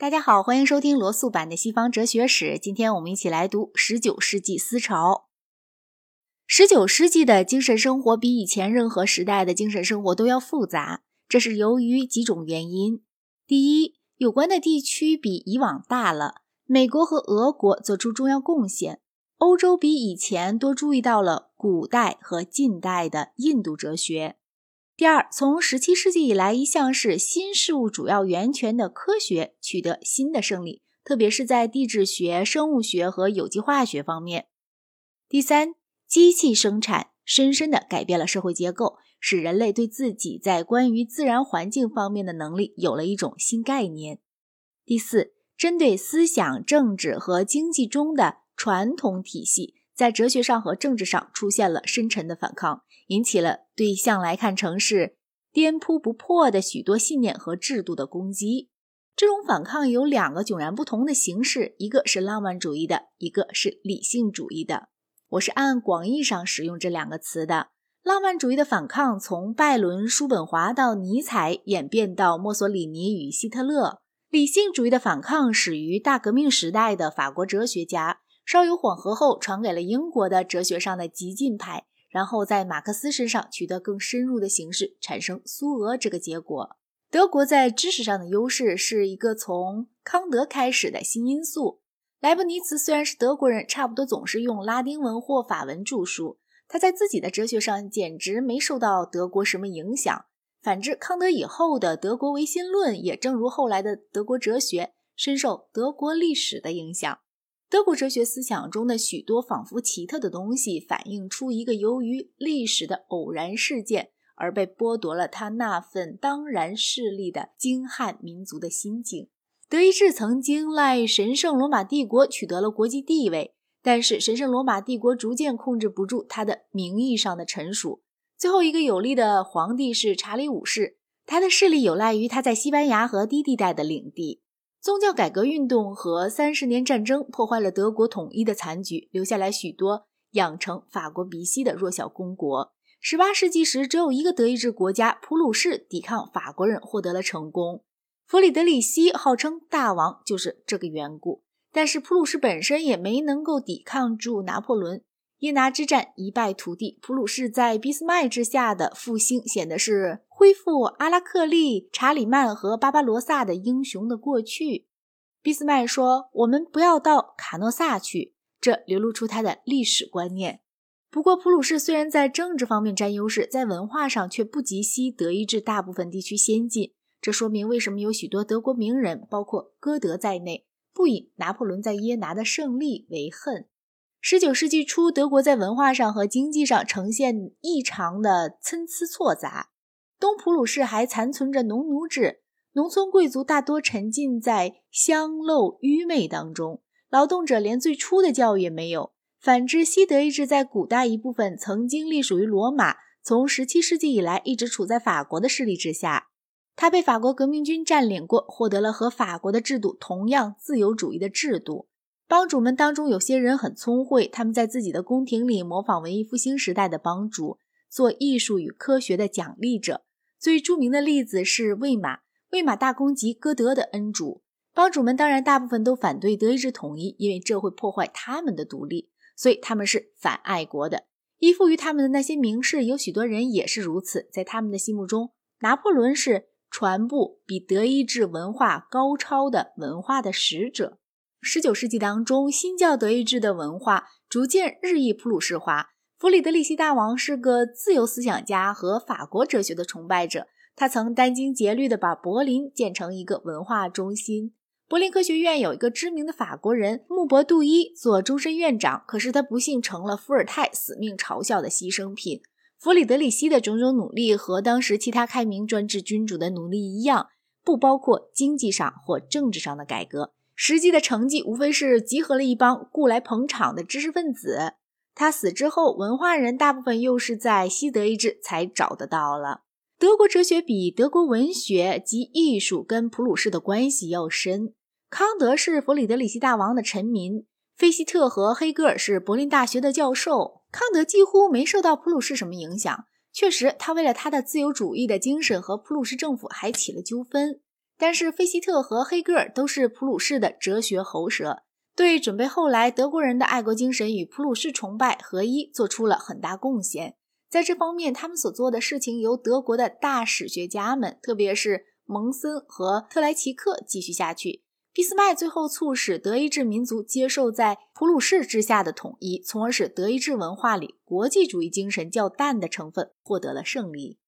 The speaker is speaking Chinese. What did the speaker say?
大家好，欢迎收听罗素版的西方哲学史。今天我们一起来读十九世纪思潮。十九世纪的精神生活比以前任何时代的精神生活都要复杂，这是由于几种原因。第一，有关的地区比以往大了，美国和俄国做出重要贡献，欧洲比以前多注意到了古代和近代的印度哲学。第二，从十七世纪以来，一向是新事物主要源泉的科学取得新的胜利，特别是在地质学、生物学和有机化学方面。第三，机器生产深深地改变了社会结构，使人类对自己在关于自然环境方面的能力有了一种新概念。第四，针对思想、政治和经济中的传统体系，在哲学上和政治上出现了深沉的反抗。引起了对向来看成是颠扑不破的许多信念和制度的攻击。这种反抗有两个迥然不同的形式，一个是浪漫主义的，一个是理性主义的。我是按广义上使用这两个词的。浪漫主义的反抗从拜伦、叔本华到尼采，演变到墨索里尼与希特勒；理性主义的反抗始于大革命时代的法国哲学家，稍有缓和后传给了英国的哲学上的激进派。然后在马克思身上取得更深入的形式，产生苏俄这个结果。德国在知识上的优势是一个从康德开始的新因素。莱布尼茨虽然是德国人，差不多总是用拉丁文或法文著书，他在自己的哲学上简直没受到德国什么影响。反之，康德以后的德国唯心论也正如后来的德国哲学，深受德国历史的影响。德国哲学思想中的许多仿佛奇特的东西，反映出一个由于历史的偶然事件而被剥夺了他那份当然势力的精悍民族的心境。德意志曾经赖神圣罗马帝国取得了国际地位，但是神圣罗马帝国逐渐控制不住他的名义上的臣属。最后一个有力的皇帝是查理五世，他的势力有赖于他在西班牙和低地带的领地。宗教改革运动和三十年战争破坏了德国统一的残局，留下来许多养成法国鼻息的弱小公国。十八世纪时，只有一个德意志国家普鲁士抵抗法国人获得了成功。弗里德里希号称大王，就是这个缘故。但是普鲁士本身也没能够抵抗住拿破仑。耶拿之战一败涂地，普鲁士在俾斯麦之下的复兴显得是。恢复阿拉克利、查理曼和巴巴罗萨的英雄的过去。俾斯麦说：“我们不要到卡诺萨去。”这流露出他的历史观念。不过，普鲁士虽然在政治方面占优势，在文化上却不及西德意志大部分地区先进。这说明为什么有许多德国名人，包括歌德在内，不以拿破仑在耶拿的胜利为恨。十九世纪初，德国在文化上和经济上呈现异常的参差错杂。东普鲁士还残存着农奴制，农村贵族大多沉浸在乡陋愚昧当中，劳动者连最初的教育也没有。反之，西德意志在古代一部分曾经隶属于罗马，从十七世纪以来一直处在法国的势力之下。他被法国革命军占领过，获得了和法国的制度同样自由主义的制度。帮主们当中有些人很聪慧，他们在自己的宫廷里模仿文艺复兴时代的帮主，做艺术与科学的奖励者。最著名的例子是魏玛，魏玛大公及歌德的恩主。帮主们当然大部分都反对德意志统一，因为这会破坏他们的独立，所以他们是反爱国的。依附于他们的那些名士，有许多人也是如此。在他们的心目中，拿破仑是传播比德意志文化高超的文化的使者。十九世纪当中，新教德意志的文化逐渐日益普鲁士化。弗里德里希大王是个自由思想家和法国哲学的崇拜者。他曾殚精竭虑地把柏林建成一个文化中心。柏林科学院有一个知名的法国人穆伯杜伊做终身院长，可是他不幸成了伏尔泰死命嘲笑的牺牲品。弗里德里希的种种努力和当时其他开明专制君主的努力一样，不包括经济上或政治上的改革。实际的成绩无非是集合了一帮雇来捧场的知识分子。他死之后，文化人大部分又是在西德意志才找得到了。德国哲学比德国文学及艺术跟普鲁士的关系要深。康德是弗里德里希大王的臣民，费希特和黑格尔是柏林大学的教授。康德几乎没受到普鲁士什么影响。确实，他为了他的自由主义的精神和普鲁士政府还起了纠纷。但是费希特和黑格尔都是普鲁士的哲学喉舌，对准备后来德国人的爱国精神与普鲁士崇拜合一做出了很大贡献。在这方面，他们所做的事情由德国的大史学家们，特别是蒙森和特莱奇克继续下去。俾斯麦最后促使德意志民族接受在普鲁士之下的统一，从而使德意志文化里国际主义精神较淡的成分获得了胜利。